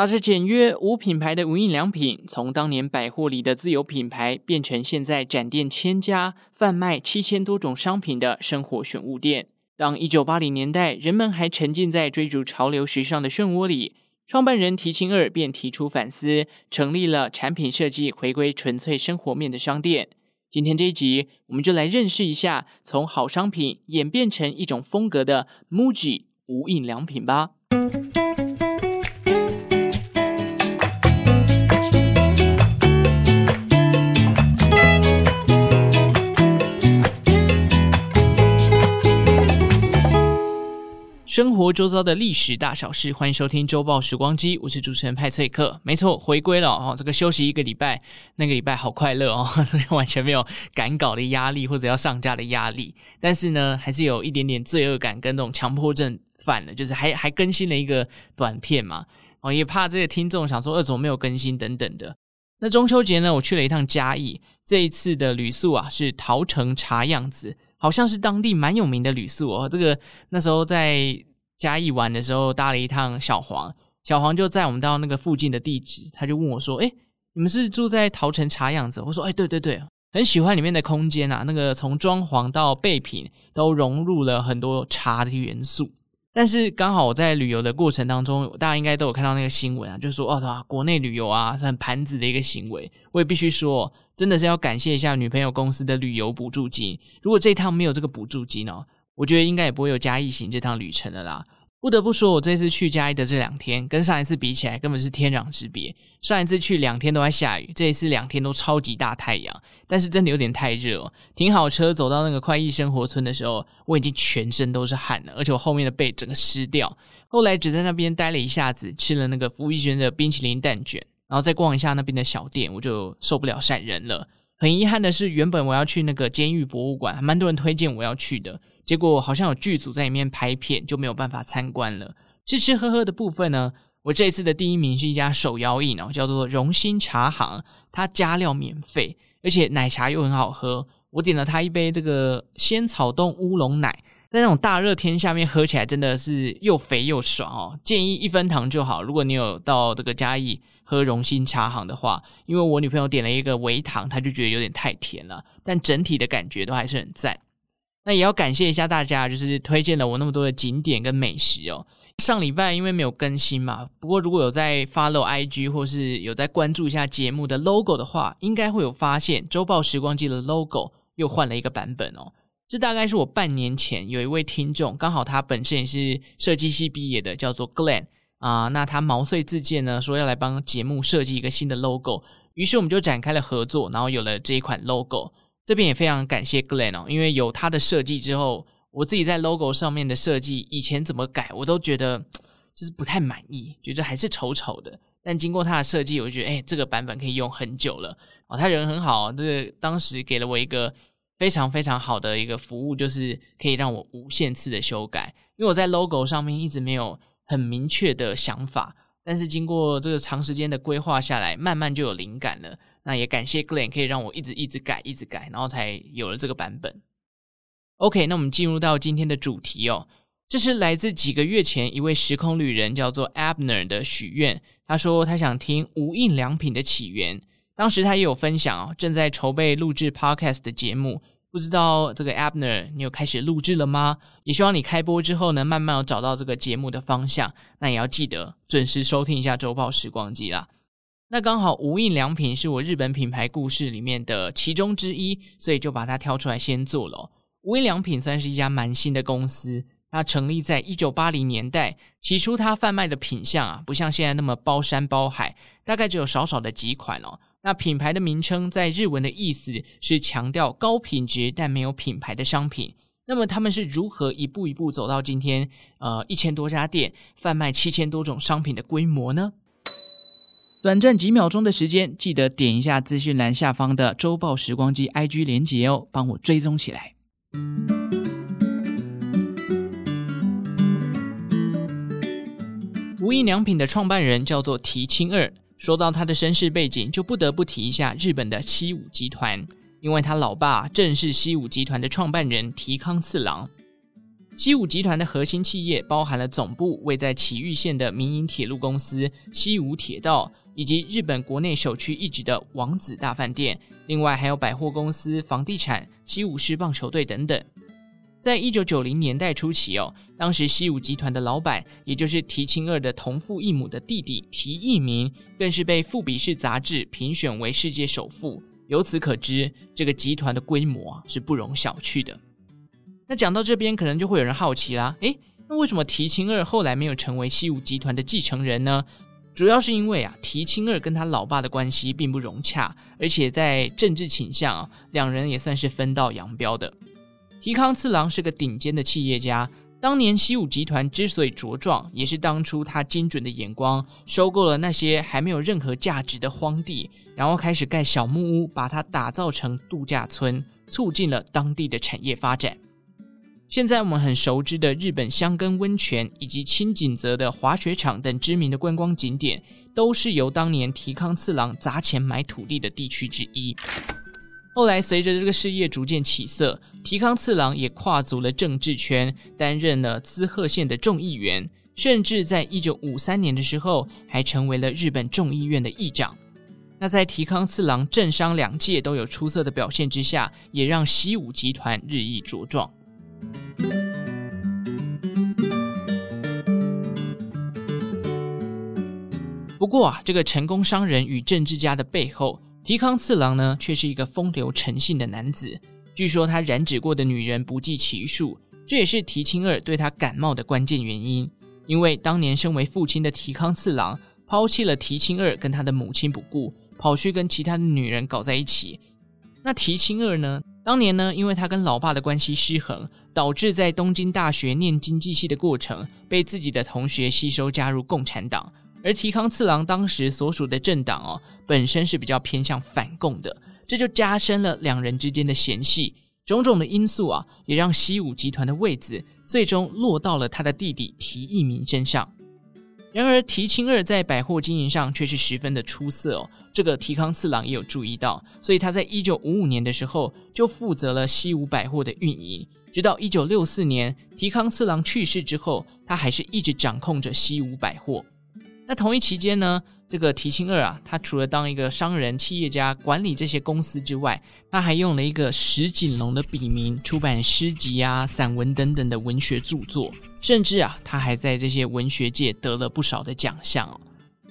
那是简约无品牌的无印良品，从当年百货里的自有品牌，变成现在展店千家、贩卖七千多种商品的生活选物店。当一九八零年代人们还沉浸在追逐潮流时尚的漩涡里，创办人提琴二便提出反思，成立了产品设计回归纯粹生活面的商店。今天这一集，我们就来认识一下从好商品演变成一种风格的 MUJI 无印良品吧。生活周遭的历史大小事，欢迎收听周报时光机，我是主持人派翠克。没错，回归了哦，这个休息一个礼拜，那个礼拜好快乐哦，所以完全没有赶稿的压力或者要上架的压力。但是呢，还是有一点点罪恶感跟那种强迫症犯了，就是还还更新了一个短片嘛，哦，也怕这个听众想说，呃，怎么没有更新等等的。那中秋节呢，我去了一趟嘉义，这一次的旅宿啊是桃城茶样子。好像是当地蛮有名的旅宿哦。这个那时候在嘉义玩的时候，搭了一趟小黄，小黄就载我们到那个附近的地址，他就问我说：“哎，你们是住在桃城茶样子？”我说：“哎，对对对，很喜欢里面的空间啊，那个从装潢到备品都融入了很多茶的元素。”但是刚好我在旅游的过程当中，大家应该都有看到那个新闻啊，就说哦，国内旅游啊是很盘子的一个行为。我也必须说，真的是要感谢一下女朋友公司的旅游补助金。如果这一趟没有这个补助金哦，我觉得应该也不会有嘉义行这趟旅程了啦。不得不说，我这次去嘉义的这两天，跟上一次比起来，根本是天壤之别。上一次去两天都在下雨，这一次两天都超级大太阳，但是真的有点太热。停好车，走到那个快意生活村的时候，我已经全身都是汗了，而且我后面的背整个湿掉。后来只在那边待了一下子，吃了那个福一轩的冰淇淋蛋卷，然后再逛一下那边的小店，我就受不了晒人了。很遗憾的是，原本我要去那个监狱博物馆，还蛮多人推荐我要去的。结果好像有剧组在里面拍片，就没有办法参观了。吃吃喝喝的部分呢，我这一次的第一名是一家手摇饮哦，叫做荣兴茶行，它加料免费，而且奶茶又很好喝。我点了它一杯这个仙草冻乌龙奶，在那种大热天下面喝起来真的是又肥又爽哦。建议一分糖就好。如果你有到这个嘉义喝荣兴茶行的话，因为我女朋友点了一个微糖，她就觉得有点太甜了，但整体的感觉都还是很赞。那也要感谢一下大家，就是推荐了我那么多的景点跟美食哦。上礼拜因为没有更新嘛，不过如果有在 follow IG 或是有在关注一下节目的 logo 的话，应该会有发现周报时光机的 logo 又换了一个版本哦。这大概是我半年前有一位听众，刚好他本身也是设计系毕业的，叫做 Glenn 啊、那他毛遂自荐呢，说要来帮节目设计一个新的 logo，于是我们就展开了合作，然后有了这一款 logo。这边也非常感谢 Glenn 哦，因为有他的设计之后，我自己在 logo 上面的设计，以前怎么改我都觉得就是不太满意，觉得还是丑丑的。但经过他的设计，我觉得哎，这个版本可以用很久了哦。他人很好，这个当时给了我一个非常非常好的一个服务，就是可以让我无限次的修改。因为我在 logo 上面一直没有很明确的想法，但是经过这个长时间的规划下来，慢慢就有灵感了。那也感谢 Glenn 可以让我一直一直改，一直改，然后才有了这个版本。OK，那我们进入到今天的主题哦。这是来自几个月前一位时空旅人叫做 Abner 的许愿。他说他想听无印良品的起源。当时他也有分享哦，正在筹备录制 Podcast 的节目。不知道这个 Abner 你有开始录制了吗？也希望你开播之后呢，慢慢有找到这个节目的方向。那也要记得准时收听一下周报时光机啦。那刚好无印良品是我日本品牌故事里面的其中之一，所以就把它挑出来先做了。无印良品算是一家蛮新的公司，它成立在一九八零年代。起初它贩卖的品项啊，不像现在那么包山包海，大概只有少少的几款哦。那品牌的名称在日文的意思是强调高品质但没有品牌的商品。那么他们是如何一步一步走到今天，呃，一千多家店贩卖七千多种商品的规模呢？短暂几秒钟的时间，记得点一下资讯栏下方的周报时光机 IG 连结哦，帮我追踪起来。无印良品的创办人叫做提清二，说到他的身世背景，就不得不提一下日本的西武集团，因为他老爸正是西武集团的创办人提康次郎。西武集团的核心企业包含了总部位在埼玉县的民营铁路公司西武铁道。以及日本国内首屈一指的王子大饭店，另外还有百货公司、房地产、西武狮棒球队等等。在一九九零年代初期哦，当时西武集团的老板，也就是提清二的同父异母的弟弟提义明，更是被富比士杂志评选为世界首富。由此可知，这个集团的规模是不容小觑的。那讲到这边，可能就会有人好奇啦，诶，那为什么提清二后来没有成为西武集团的继承人呢？主要是因为啊，提亲二跟他老爸的关系并不融洽，而且在政治倾向啊，两人也算是分道扬镳的。提康次郎是个顶尖的企业家，当年西武集团之所以茁壮，也是当初他精准的眼光，收购了那些还没有任何价值的荒地，然后开始盖小木屋，把它打造成度假村，促进了当地的产业发展。现在我们很熟知的日本箱根温泉以及青井泽的滑雪场等知名的观光景点，都是由当年提康次郎砸钱买土地的地区之一。后来随着这个事业逐渐起色，提康次郎也跨足了政治圈，担任了滋贺县的众议员，甚至在一九五三年的时候，还成为了日本众议院的议长。那在提康次郎政商两界都有出色的表现之下，也让西武集团日益茁壮。不过啊，这个成功商人与政治家的背后，提康次郎呢，却是一个风流成性的男子。据说他染指过的女人不计其数，这也是提亲二对他感冒的关键原因。因为当年身为父亲的提康次郎抛弃了提亲二跟他的母亲不顾，跑去跟其他的女人搞在一起。那提亲二呢？当年呢，因为他跟老爸的关系失衡，导致在东京大学念经济系的过程，被自己的同学吸收加入共产党。而提康次郎当时所属的政党哦，本身是比较偏向反共的，这就加深了两人之间的嫌隙。种种的因素啊，也让西武集团的位子最终落到了他的弟弟提义明身上。然而，提清二在百货经营上却是十分的出色哦。这个提康次郎也有注意到，所以他在一九五五年的时候就负责了西武百货的运营。直到一九六四年提康次郎去世之后，他还是一直掌控着西武百货。那同一期间呢，这个堤清二啊，他除了当一个商人、企业家，管理这些公司之外，他还用了一个石井隆的笔名出版诗集啊、散文等等的文学著作，甚至啊，他还在这些文学界得了不少的奖项哦。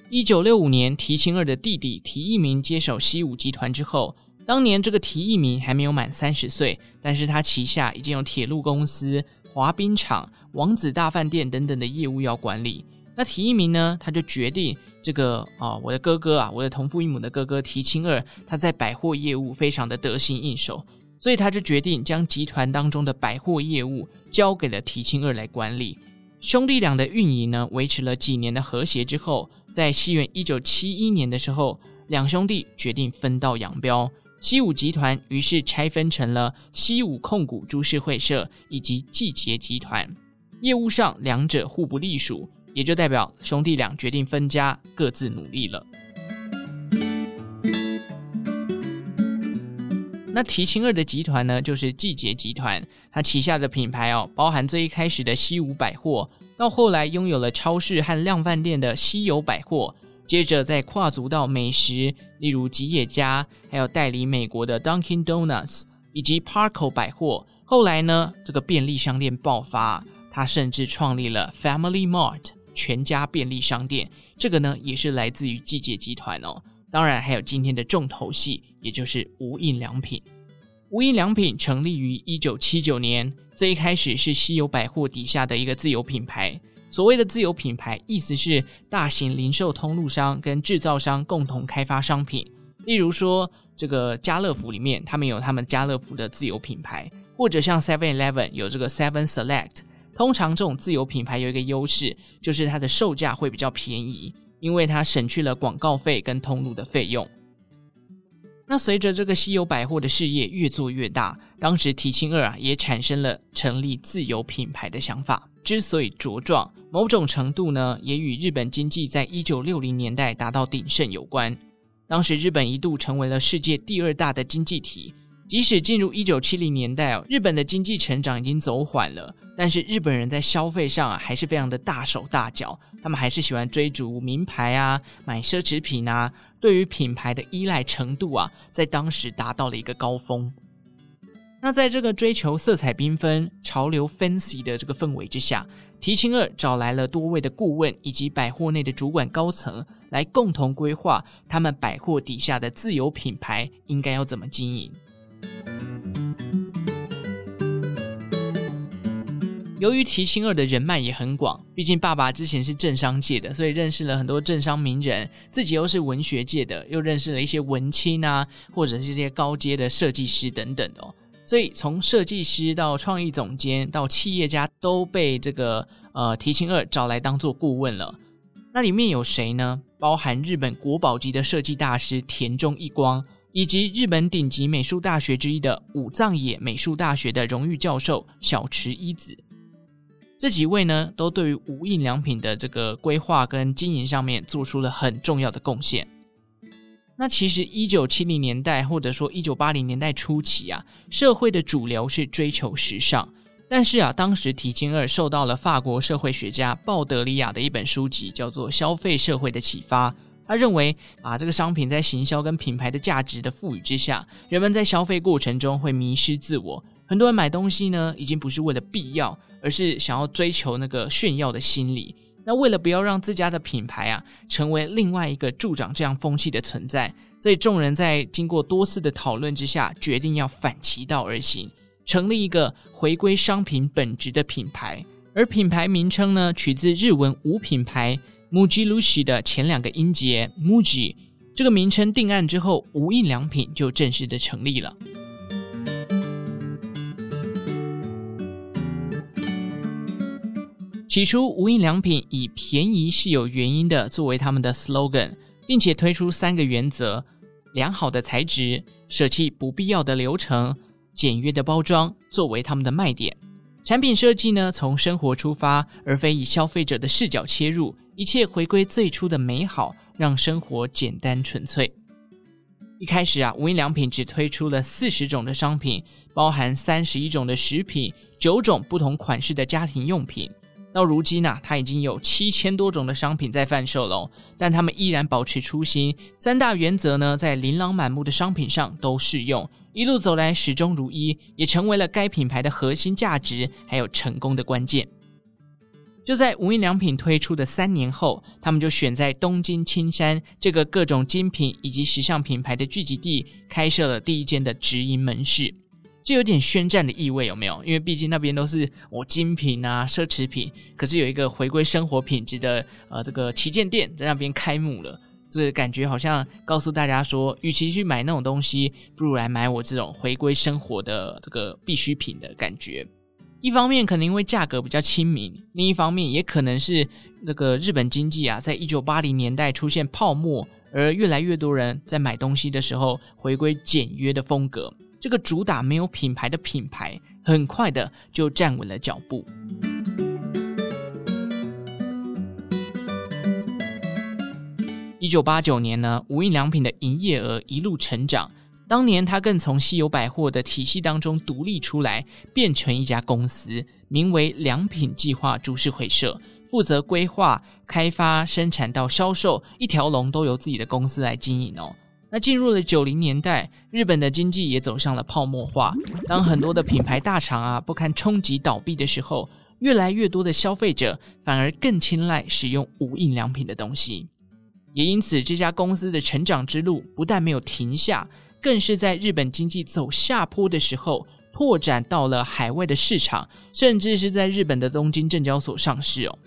一九六五年，堤清二的弟弟提一明接手西武集团之后，当年这个提一明还没有满三十岁，但是他旗下已经有铁路公司、滑冰场、王子大饭店等等的业务要管理。那提一名呢，他就决定这个啊、哦，我的哥哥啊，我的同父异母的哥哥提亲二，他在百货业务非常的得心应手，所以他就决定将集团当中的百货业务交给了提亲二来管理。兄弟俩的运营呢，维持了几年的和谐之后，在西元一九七一年的时候，两兄弟决定分道扬镳，西武集团于是拆分成了西武控股株式会社以及季节集团，业务上两者互不隶属。也就代表兄弟俩决定分家，各自努力了。那提琴二的集团呢，就是季节集团，它旗下的品牌哦，包含最一开始的西武百货，到后来拥有了超市和量贩店的西友百货，接着再跨足到美食，例如吉野家，还有代理美国的 Dunkin' Donuts，以及 Parco 百货。后来呢，这个便利商店爆发，它甚至创立了 Family Mart。全家便利商店，这个呢也是来自于季节集团哦。当然还有今天的重头戏，也就是无印良品。无印良品成立于一九七九年，最一开始是西友百货底下的一个自有品牌。所谓的自有品牌，意思是大型零售通路商跟制造商共同开发商品。例如说，这个家乐福里面，他们有他们家乐福的自有品牌。或者像 Seven Eleven 有这个 Seven Select。通常这种自有品牌有一个优势，就是它的售价会比较便宜，因为它省去了广告费跟通路的费用。那随着这个稀有百货的事业越做越大，当时提亲二啊也产生了成立自有品牌的想法。之所以茁壮，某种程度呢也与日本经济在一九六零年代达到鼎盛有关。当时日本一度成为了世界第二大的经济体，即使进入一九七零年代哦，日本的经济成长已经走缓了，但是日本人在消费上啊还是非常的大手大脚，他们还是喜欢追逐名牌啊，买奢侈品啊。对于品牌的依赖程度啊，在当时达到了一个高峰。那在这个追求色彩缤纷、潮流 fancy 的这个氛围之下，提琴二找来了多位的顾问以及百货内的主管高层，来共同规划他们百货底下的自有品牌应该要怎么经营。由于提氰二的人脉也很广，毕竟爸爸之前是政商界的，所以认识了很多政商名人，自己又是文学界的，又认识了一些文青啊，或者是这些高阶的设计师等等哦。所以从设计师到创意总监到企业家，都被这个呃提氰二找来当做顾问了。那里面有谁呢？包含日本国宝级的设计大师田中义光，以及日本顶级美术大学之一的武藏野美术大学的荣誉教授小池一子。这几位呢，都对于无印良品的这个规划跟经营上面做出了很重要的贡献。那其实一九七零年代或者说一九八零年代初期啊，社会的主流是追求时尚，但是啊，当时提氰二受到了法国社会学家鲍德里亚的一本书籍叫做《消费社会》的启发。他认为啊，这个商品在行销跟品牌的价值的赋予之下，人们在消费过程中会迷失自我。很多人买东西呢，已经不是为了必要，而是想要追求那个炫耀的心理。那为了不要让自家的品牌啊成为另外一个助长这样风气的存在，所以众人在经过多次的讨论之下，决定要反其道而行，成立一个回归商品本质的品牌。而品牌名称呢，取自日文无品牌 Muji Lushi 的前两个音节 Muji。这个名称定案之后，无印良品就正式的成立了。起初，无印良品以“便宜是有原因的”作为他们的 slogan，并且推出三个原则：良好的材质、舍弃不必要的流程、简约的包装，作为他们的卖点。产品设计呢，从生活出发，而非以消费者的视角切入，一切回归最初的美好，让生活简单纯粹。一开始啊，无印良品只推出了四十种的商品，包含三十一种的食品，九种不同款式的家庭用品。到如今呢，它已经有七千多种的商品在贩售了，但他们依然保持初心。三大原则呢，在琳琅满目的商品上都适用，一路走来始终如一，也成为了该品牌的核心价值，还有成功的关键。就在无印良品推出的三年后，他们就选在东京青山这个各种精品以及时尚品牌的聚集地，开设了第一间的直营门市。就有点宣战的意味，有没有？因为毕竟那边都是我精品啊、奢侈品，可是有一个回归生活品质的呃这个旗舰店在那边开幕了，这感觉好像告诉大家说，与其去买那种东西，不如来买我这种回归生活的这个必需品的感觉。一方面可能因为价格比较亲民，另一方面也可能是那个日本经济啊，在一九八零年代出现泡沫，而越来越多人在买东西的时候回归简约的风格。这个主打没有品牌的品牌，很快的就站稳了脚步。一九八九年呢，无印良品的营业额一路成长。当年，他更从稀有百货的体系当中独立出来，变成一家公司，名为良品计划株式会社，负责规划、开发、生产到销售，一条龙都由自己的公司来经营哦。那进入了九零年代，日本的经济也走向了泡沫化。当很多的品牌大厂啊不堪冲击倒闭的时候，越来越多的消费者反而更青睐使用无印良品的东西。也因此，这家公司的成长之路不但没有停下，更是在日本经济走下坡的时候，拓展到了海外的市场，甚至是在日本的东京证交所上市哦。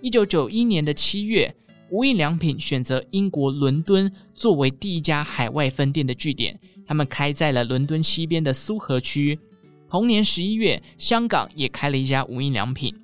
一九九一年的七月。无印良品选择英国伦敦作为第一家海外分店的据点，他们开在了伦敦西边的苏荷区。同年十一月，香港也开了一家无印良品。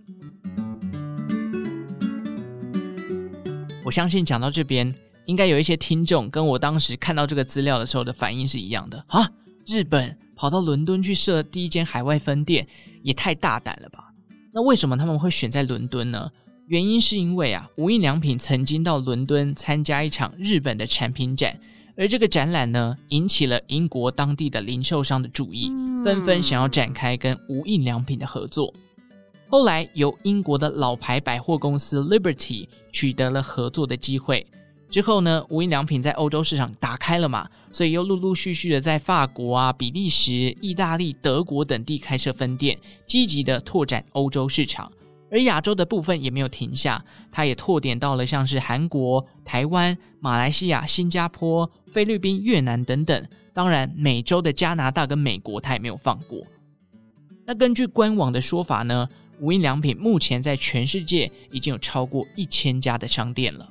我相信讲到这边，应该有一些听众跟我当时看到这个资料的时候的反应是一样的啊！日本跑到伦敦去设第一间海外分店，也太大胆了吧？那为什么他们会选在伦敦呢？原因是因为啊，无印良品曾经到伦敦参加一场日本的产品展。而这个展览呢，引起了英国当地的零售商的注意，纷纷想要展开跟无印良品的合作。后来由英国的老牌百货公司 Liberty 取得了合作的机会。之后呢，无印良品在欧洲市场打开了嘛，所以又陆陆续续的在法国啊、比利时、意大利、德国等地开设分店，积极的拓展欧洲市场。而亚洲的部分也没有停下，它也拓点到了像是韩国、台湾、马来西亚、新加坡、菲律宾、越南等等。当然，美洲的加拿大跟美国它也没有放过。那根据官网的说法呢，无印良品目前在全世界已经有超过一千家的商店了。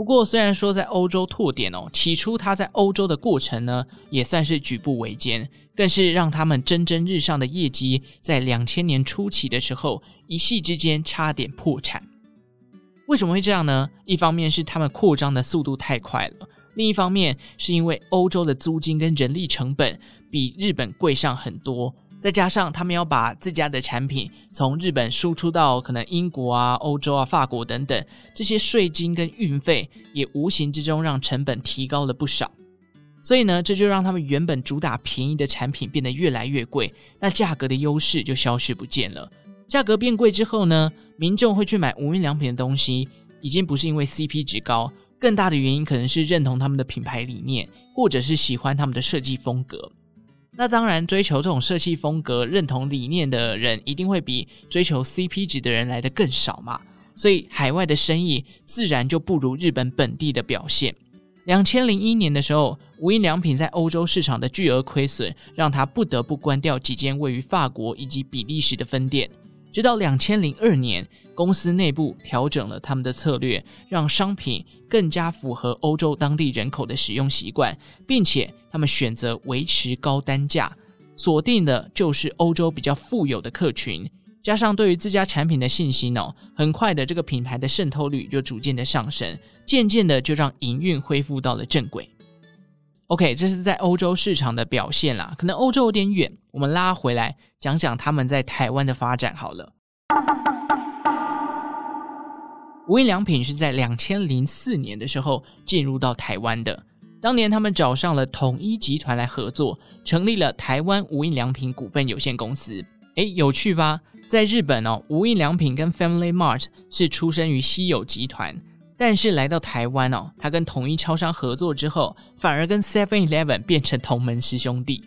不过，虽然说在欧洲拓点哦，起初他在欧洲的过程呢，也算是举步维艰，更是让他们蒸蒸日上的业绩，在两千年初期的时候，一夕之间差点破产。为什么会这样呢？一方面是他们扩张的速度太快了，另一方面是因为欧洲的租金跟人力成本比日本贵上很多。再加上他们要把自家的产品从日本输出到可能英国啊、欧洲啊、法国等等，这些税金跟运费也无形之中让成本提高了不少。所以呢，这就让他们原本主打便宜的产品变得越来越贵，那价格的优势就消失不见了。价格变贵之后呢，民众会去买无印良品的东西，已经不是因为 CP 值高，更大的原因可能是认同他们的品牌理念，或者是喜欢他们的设计风格。那当然，追求这种设计风格、认同理念的人，一定会比追求 CP 值的人来的更少嘛。所以，海外的生意自然就不如日本本地的表现。两千零一年的时候，无印良品在欧洲市场的巨额亏损，让他不得不关掉几间位于法国以及比利时的分店。直到两千零二年，公司内部调整了他们的策略，让商品更加符合欧洲当地人口的使用习惯，并且他们选择维持高单价，锁定的就是欧洲比较富有的客群，加上对于自家产品的信心哦，很快的这个品牌的渗透率就逐渐的上升，渐渐的就让营运恢复到了正轨。OK，这是在欧洲市场的表现啦，可能欧洲有点远，我们拉回来讲讲他们在台湾的发展好了。无印良品是在两千零四年的时候进入到台湾的，当年他们找上了统一集团来合作，成立了台湾无印良品股份有限公司。诶，有趣吧？在日本哦，无印良品跟 Family Mart 是出生于西友集团。但是来到台湾哦，他跟统一超商合作之后，反而跟 Seven Eleven 变成同门师兄弟。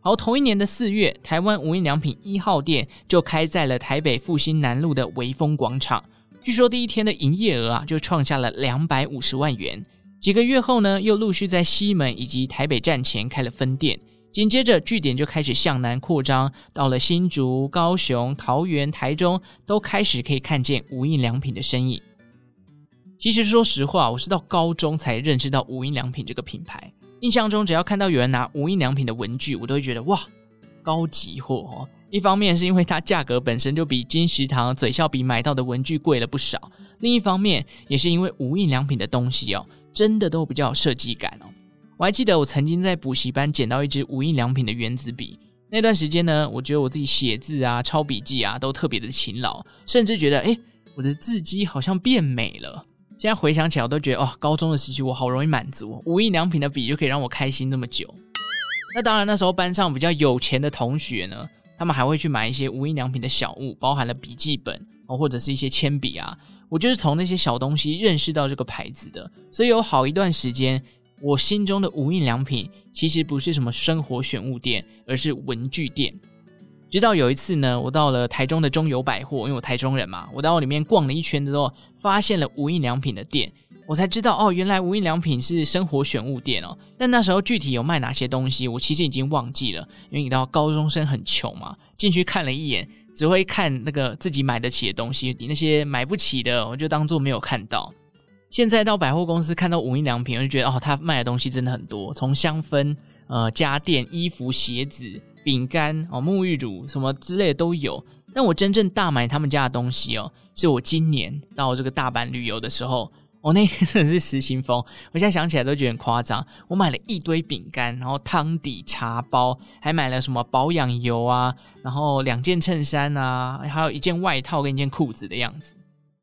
好，同一年的四月，台湾无印良品一号店就开在了台北复兴南路的微风广场。据说第一天的营业额啊，就创下了两百五十万元。几个月后呢，又陆续在西门以及台北站前开了分店。紧接着，据点就开始向南扩张，到了新竹、高雄、桃园、台中，都开始可以看见无印良品的身影。其实说实话，我是到高中才认识到无印良品这个品牌。印象中，只要看到有人拿无印良品的文具，我都会觉得哇，高级货哦。一方面是因为它价格本身就比金石堂、嘴笑笔买到的文具贵了不少；另一方面也是因为无印良品的东西哦，真的都比较有设计感哦。我还记得我曾经在补习班捡到一支无印良品的原子笔，那段时间呢，我觉得我自己写字啊、抄笔记啊都特别的勤劳，甚至觉得诶，我的字迹好像变美了。现在回想起来，我都觉得哦，高中的时期我好容易满足，无印良品的笔就可以让我开心那么久。那当然，那时候班上比较有钱的同学呢，他们还会去买一些无印良品的小物，包含了笔记本哦，或者是一些铅笔啊。我就是从那些小东西认识到这个牌子的，所以有好一段时间，我心中的无印良品其实不是什么生活选物店，而是文具店。直到有一次呢，我到了台中的中友百货，因为我台中人嘛，我到里面逛了一圈之后，发现了无印良品的店，我才知道哦，原来无印良品是生活选物店哦。但那时候具体有卖哪些东西，我其实已经忘记了，因为你知道高中生很穷嘛，进去看了一眼，只会看那个自己买得起的东西，你那些买不起的，我就当做没有看到。现在到百货公司看到无印良品，我就觉得哦，他卖的东西真的很多，从香氛、呃家电、衣服、鞋子。饼干哦、沐浴乳什么之类的都有。但我真正大买他们家的东西哦，是我今年到这个大阪旅游的时候。我、那天真的是失心疯，我现在想起来都觉得很夸张。我买了一堆饼干，然后汤底、茶包，还买了什么保养油啊，然后两件衬衫啊，还有一件外套跟一件裤子的样子。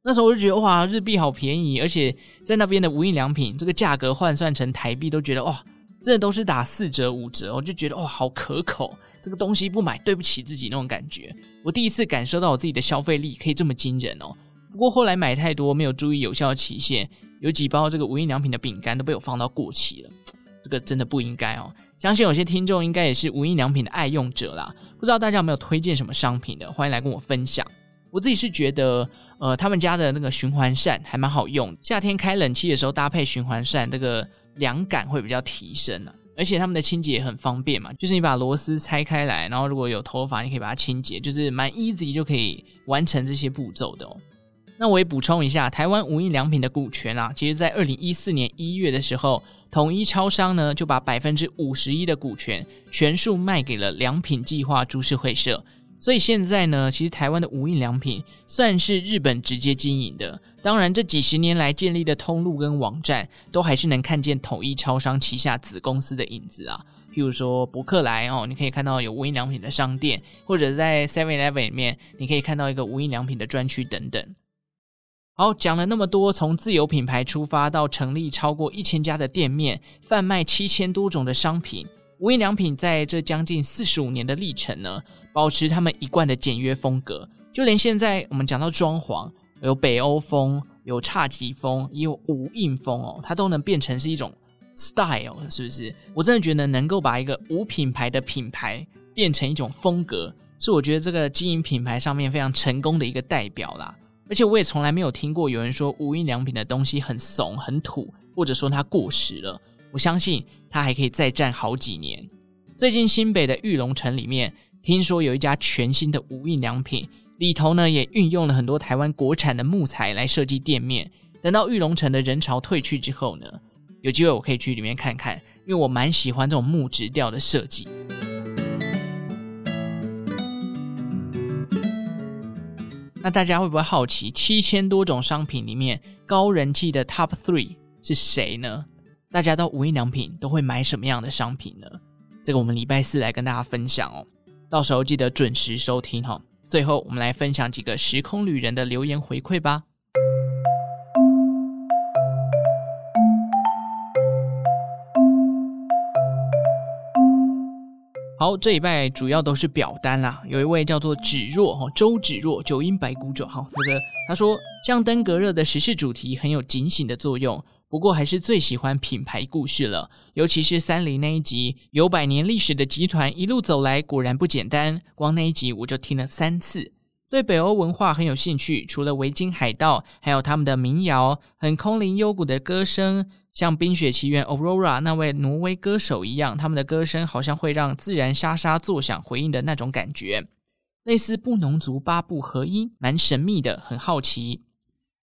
那时候我就觉得哇，日币好便宜，而且在那边的无印良品，这个价格换算成台币都觉得哇，真的都是打四折五折，我就觉得哇，好可口。这个东西不买对不起自己那种感觉。我第一次感受到我自己的消费力可以这么惊人哦。不过后来买太多，没有注意有效期限，有几包这个无印良品的饼干都被我放到过期了，这个真的不应该哦。相信有些听众应该也是无印良品的爱用者啦，不知道大家有没有推荐什么商品的，欢迎来跟我分享。我自己是觉得，呃，他们家的那个循环扇还蛮好用，夏天开冷气的时候搭配循环扇，这个凉感会比较提升啊。而且他们的清洁也很方便嘛，就是你把螺丝拆开来，然后如果有头发，你可以把它清洁，就是蛮 easy 就可以完成这些步骤的哦。那我也补充一下，台湾无印良品的股权啊，其实在二零一四年一月的时候，统一超商呢就把百分之五十一的股权全数卖给了良品计划株式会社，所以现在呢，其实台湾的无印良品算是日本直接经营的。当然，这几十年来建立的通路跟网站，都还是能看见统一超商旗下子公司的影子啊。譬如说博客来哦，你可以看到有无印良品的商店，或者在 Seven Eleven 里面，你可以看到一个无印良品的专区等等。好，讲了那么多，从自有品牌出发到成立超过一千家的店面，贩卖七千多种的商品，无印良品在这将近四十五年的历程呢，保持他们一贯的简约风格。就连现在我们讲到装潢，有北欧风，有侘寂风，也有无印风哦，它都能变成是一种 style，是不是？我真的觉得能够把一个无品牌的品牌变成一种风格，是我觉得这个经营品牌上面非常成功的一个代表啦。而且我也从来没有听过有人说无印良品的东西很怂、很土，或者说它过时了。我相信它还可以再战好几年。最近新北的玉龙城里面，听说有一家全新的无印良品，里头呢也运用了很多台湾国产的木材来设计店面。等到玉龙城的人潮退去之后呢，有机会我可以去里面看看，因为我蛮喜欢这种木质调的设计。那大家会不会好奇，七千多种商品里面高人气的 Top Three 是谁呢？大家到无印良品都会买什么样的商品呢？这个我们礼拜四来跟大家分享哦，到时候记得准时收听哈。最后，我们来分享几个时空旅人的留言回馈吧。好，这一拜主要都是表单啦。有一位叫做芷若哈，周芷若，九阴白骨爪哈，这个他说，像登革热的时事主题很有警醒的作用，不过还是最喜欢品牌故事了，尤其是三菱那一集，有百年历史的集团一路走来果然不简单，光那一集我就听了三次。对北欧文化很有兴趣，除了维京海盗，还有他们的民谣，很空灵幽谷的歌声，像《冰雪奇缘》Aurora 那位挪威歌手一样，他们的歌声好像会让自然沙沙作响回应的那种感觉，类似布农族八部合音，蛮神秘的，很好奇。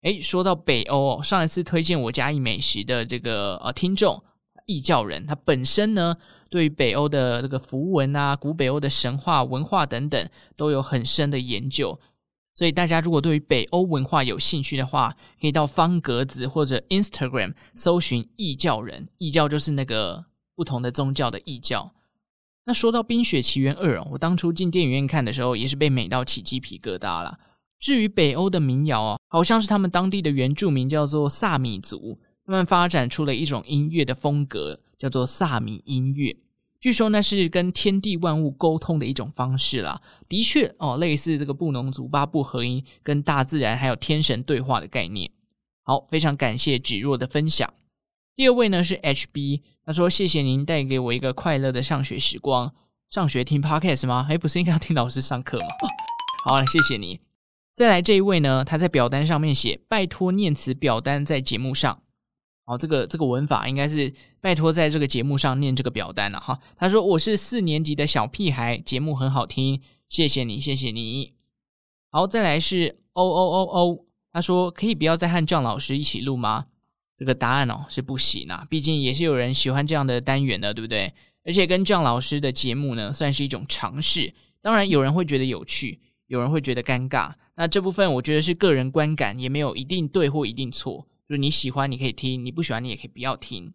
诶，说到北欧，上一次推荐我嘉义美食的这个呃听众异教人，他本身呢，对于北欧的这个符文啊、古北欧的神话文化等等，都有很深的研究。所以大家如果对于北欧文化有兴趣的话，可以到方格子或者 Instagram 搜寻异教人。异教就是那个不同的宗教的异教。那说到《冰雪奇缘二》，我当初进电影院看的时候，也是被美到起鸡皮疙瘩了。至于北欧的民谣哦，好像是他们当地的原住民叫做萨米族，慢慢发展出了一种音乐的风格。叫做萨米音乐，据说那是跟天地万物沟通的一种方式啦。的确哦，类似这个布农族八部合音，跟大自然还有天神对话的概念。好，非常感谢芷若的分享。第二位呢是 HB，他说谢谢您带给我一个快乐的上学时光。上学听 Podcast 吗？诶，不是应该要听老师上课吗？好，谢谢你。再来这一位呢，他在表单上面写拜托念词表单在节目上。哦，这个这个文法应该是拜托在这个节目上念这个表单了哈。他说我是四年级的小屁孩，节目很好听，谢谢你，谢谢你。好，再来是 O O O O，他说可以不要再和 John 老师一起录吗？这个答案哦是不行啊，毕竟也是有人喜欢这样的单元的，对不对？而且跟 John 老师的节目呢，算是一种尝试。当然，有人会觉得有趣，有人会觉得尴尬。那这部分我觉得是个人观感，也没有一定对或一定错。就你喜欢你可以听，你不喜欢你也可以不要听。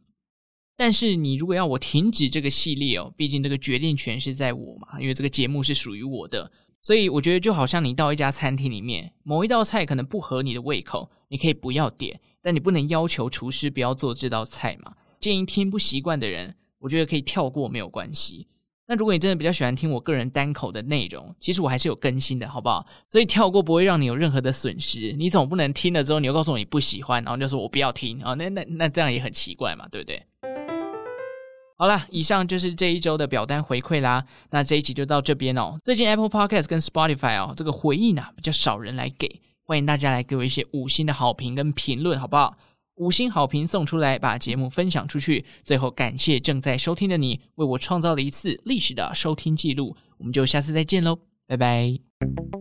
但是你如果要我停止这个系列哦，毕竟这个决定权是在我嘛，因为这个节目是属于我的。所以我觉得就好像你到一家餐厅里面，某一道菜可能不合你的胃口，你可以不要点，但你不能要求厨师不要做这道菜嘛。建议听不习惯的人，我觉得可以跳过，没有关系。那如果你真的比较喜欢听我个人单口的内容，其实我还是有更新的，好不好？所以跳过不会让你有任何的损失。你总不能听了之后，你又告诉我你不喜欢，然后就说我不要听啊？那那那这样也很奇怪嘛，对不对？好啦，以上就是这一周的表单回馈啦。那这一集就到这边哦。最近 Apple Podcast 跟 Spotify 哦，这个回应呢比较少人来给，欢迎大家来给我一些五星的好评跟评论，好不好？五星好评送出来，把节目分享出去。最后，感谢正在收听的你，为我创造了一次历史的收听记录。我们就下次再见喽，拜拜。